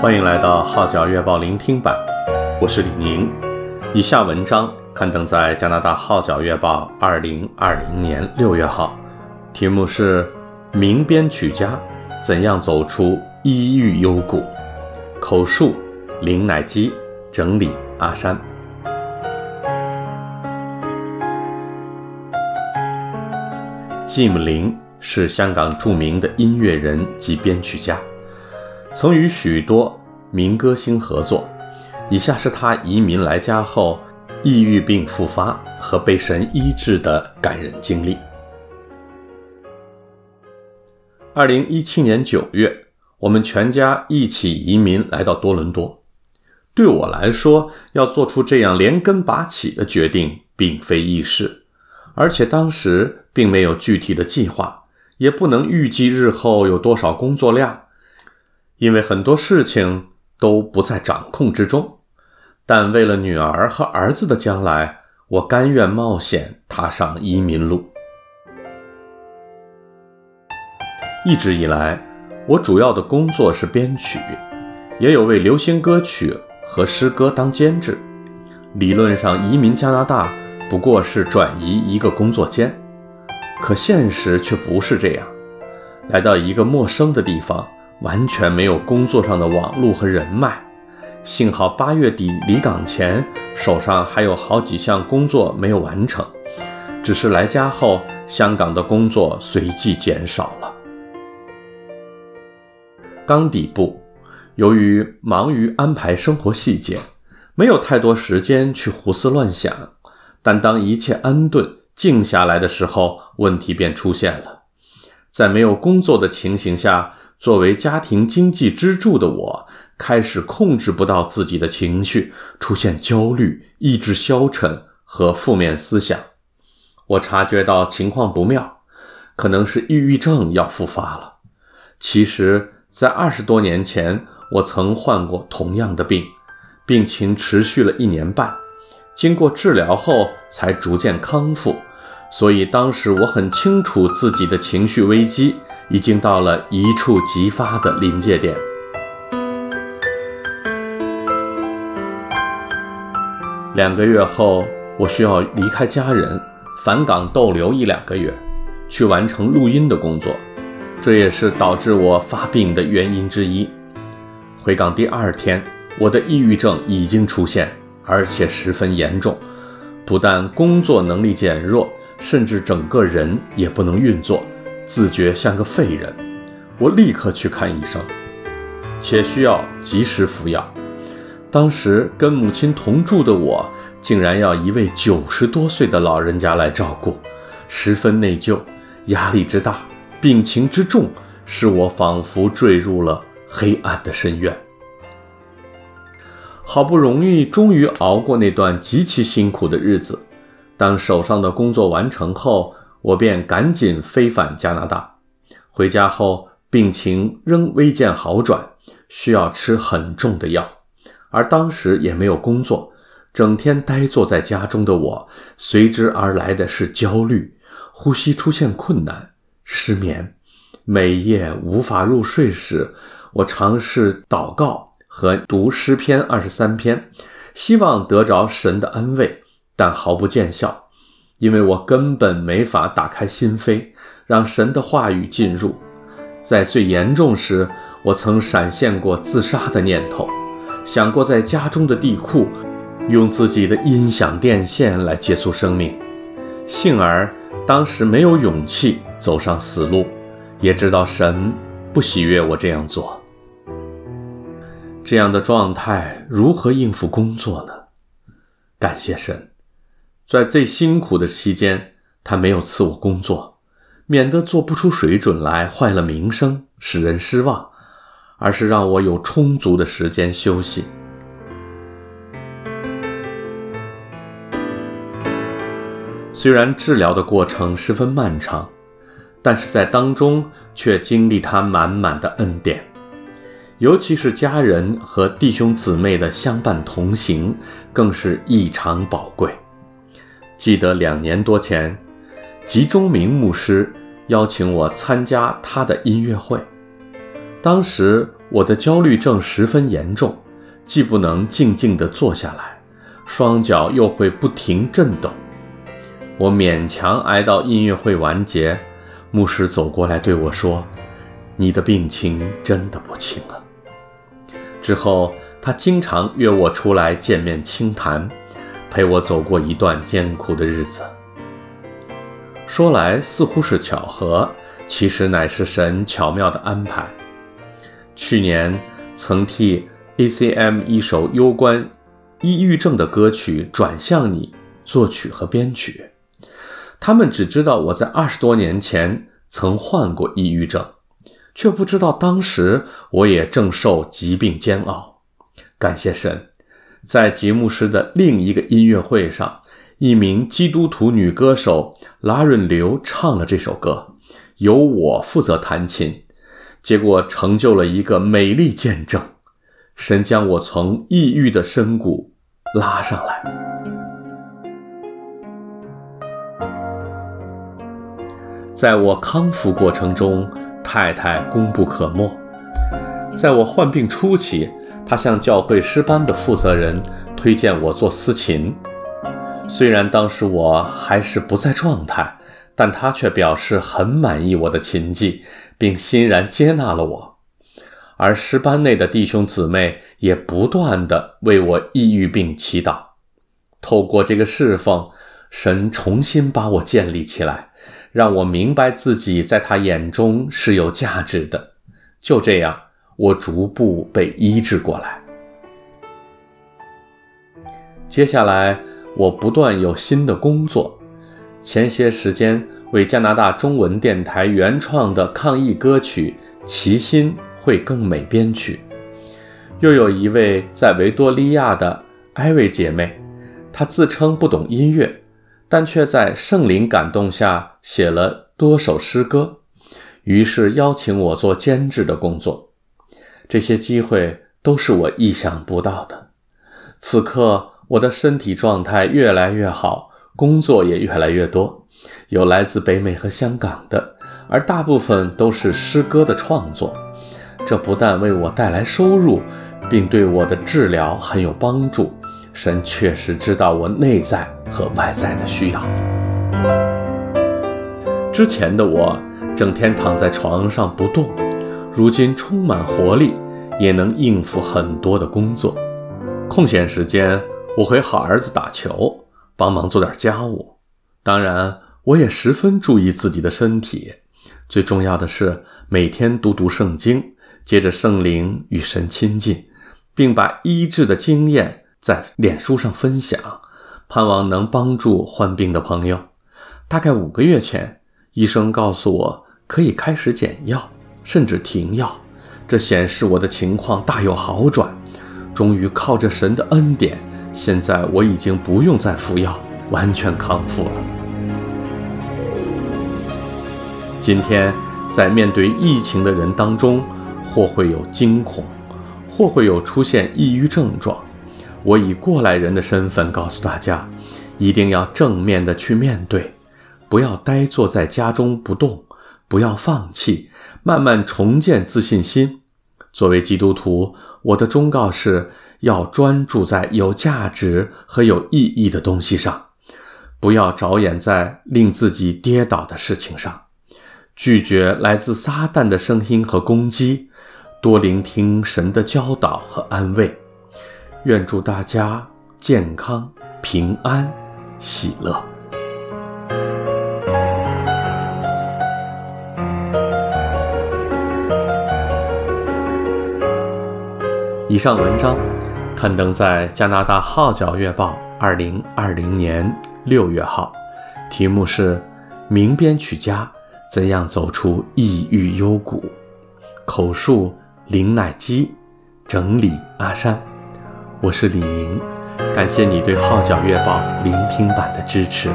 欢迎来到《号角月报》聆听版，我是李宁。以下文章刊登在加拿大《号角月报》二零二零年六月号，题目是《名编曲家怎样走出抑郁幽谷》，口述林乃基，整理阿山。季慕林是香港著名的音乐人及编曲家。曾与许多民歌星合作，以下是他移民来家后抑郁病复发和被神医治的感人经历。二零一七年九月，我们全家一起移民来到多伦多。对我来说，要做出这样连根拔起的决定，并非易事，而且当时并没有具体的计划，也不能预计日后有多少工作量。因为很多事情都不在掌控之中，但为了女儿和儿子的将来，我甘愿冒险踏上移民路。一直以来，我主要的工作是编曲，也有为流行歌曲和诗歌当监制。理论上，移民加拿大不过是转移一个工作间，可现实却不是这样。来到一个陌生的地方。完全没有工作上的网络和人脉，幸好八月底离港前手上还有好几项工作没有完成，只是来家后香港的工作随即减少了。刚底部，由于忙于安排生活细节，没有太多时间去胡思乱想，但当一切安顿静下来的时候，问题便出现了，在没有工作的情形下。作为家庭经济支柱的我，开始控制不到自己的情绪，出现焦虑、意志消沉和负面思想。我察觉到情况不妙，可能是抑郁症要复发了。其实，在二十多年前，我曾患过同样的病，病情持续了一年半，经过治疗后才逐渐康复。所以当时我很清楚自己的情绪危机。已经到了一触即发的临界点。两个月后，我需要离开家人，返港逗留一两个月，去完成录音的工作。这也是导致我发病的原因之一。回港第二天，我的抑郁症已经出现，而且十分严重，不但工作能力减弱，甚至整个人也不能运作。自觉像个废人，我立刻去看医生，且需要及时服药。当时跟母亲同住的我，竟然要一位九十多岁的老人家来照顾，十分内疚，压力之大，病情之重，使我仿佛坠入了黑暗的深渊。好不容易，终于熬过那段极其辛苦的日子，当手上的工作完成后。我便赶紧飞返加拿大。回家后，病情仍未见好转，需要吃很重的药。而当时也没有工作，整天呆坐在家中的我，随之而来的是焦虑，呼吸出现困难，失眠。每夜无法入睡时，我尝试祷告和读诗篇二十三篇，希望得着神的安慰，但毫不见效。因为我根本没法打开心扉，让神的话语进入。在最严重时，我曾闪现过自杀的念头，想过在家中的地库用自己的音响电线来结束生命。幸而当时没有勇气走上死路，也知道神不喜悦我这样做。这样的状态如何应付工作呢？感谢神。在最辛苦的期间，他没有赐我工作，免得做不出水准来，坏了名声，使人失望，而是让我有充足的时间休息。虽然治疗的过程十分漫长，但是在当中却经历他满满的恩典，尤其是家人和弟兄姊妹的相伴同行，更是异常宝贵。记得两年多前，吉中明牧师邀请我参加他的音乐会。当时我的焦虑症十分严重，既不能静静地坐下来，双脚又会不停震动。我勉强挨到音乐会完结，牧师走过来对我说：“你的病情真的不轻啊。”之后，他经常约我出来见面倾谈，陪我走过一段艰苦的日子。说来似乎是巧合，其实乃是神巧妙的安排。去年曾替 ACM 一首有关抑郁症的歌曲《转向你》作曲和编曲，他们只知道我在二十多年前曾患过抑郁症，却不知道当时我也正受疾病煎熬。感谢神，在吉牧师的另一个音乐会上，一名基督徒女歌手拉润刘唱了这首歌，由我负责弹琴。结果成就了一个美丽见证，神将我从抑郁的深谷拉上来。在我康复过程中，太太功不可没。在我患病初期，他向教会诗班的负责人推荐我做司琴。虽然当时我还是不在状态，但他却表示很满意我的琴技。并欣然接纳了我，而诗班内的弟兄姊妹也不断地为我抑郁病祈祷。透过这个侍奉，神重新把我建立起来，让我明白自己在他眼中是有价值的。就这样，我逐步被医治过来。接下来，我不断有新的工作。前些时间，为加拿大中文电台原创的抗疫歌曲《齐心会更美》编曲，又有一位在维多利亚的艾瑞姐妹，她自称不懂音乐，但却在圣灵感动下写了多首诗歌，于是邀请我做监制的工作。这些机会都是我意想不到的。此刻我的身体状态越来越好，工作也越来越多。有来自北美和香港的，而大部分都是诗歌的创作。这不但为我带来收入，并对我的治疗很有帮助。神确实知道我内在和外在的需要。之前的我整天躺在床上不动，如今充满活力，也能应付很多的工作。空闲时间，我会和儿子打球，帮忙做点家务。当然。我也十分注意自己的身体，最重要的是每天读读圣经，借着圣灵与神亲近，并把医治的经验在脸书上分享，盼望能帮助患病的朋友。大概五个月前，医生告诉我可以开始减药，甚至停药，这显示我的情况大有好转。终于靠着神的恩典，现在我已经不用再服药，完全康复了。今天，在面对疫情的人当中，或会有惊恐，或会有出现抑郁症状。我以过来人的身份告诉大家，一定要正面的去面对，不要呆坐在家中不动，不要放弃，慢慢重建自信心。作为基督徒，我的忠告是要专注在有价值和有意义的东西上，不要着眼在令自己跌倒的事情上。拒绝来自撒旦的声音和攻击，多聆听神的教导和安慰。愿祝大家健康、平安、喜乐。以上文章刊登在加拿大《号角月报》二零二零年六月号，题目是《名编曲家》。怎样走出抑郁幽谷？口述林乃基，整理阿山。我是李宁，感谢你对《号角月报》聆听版的支持。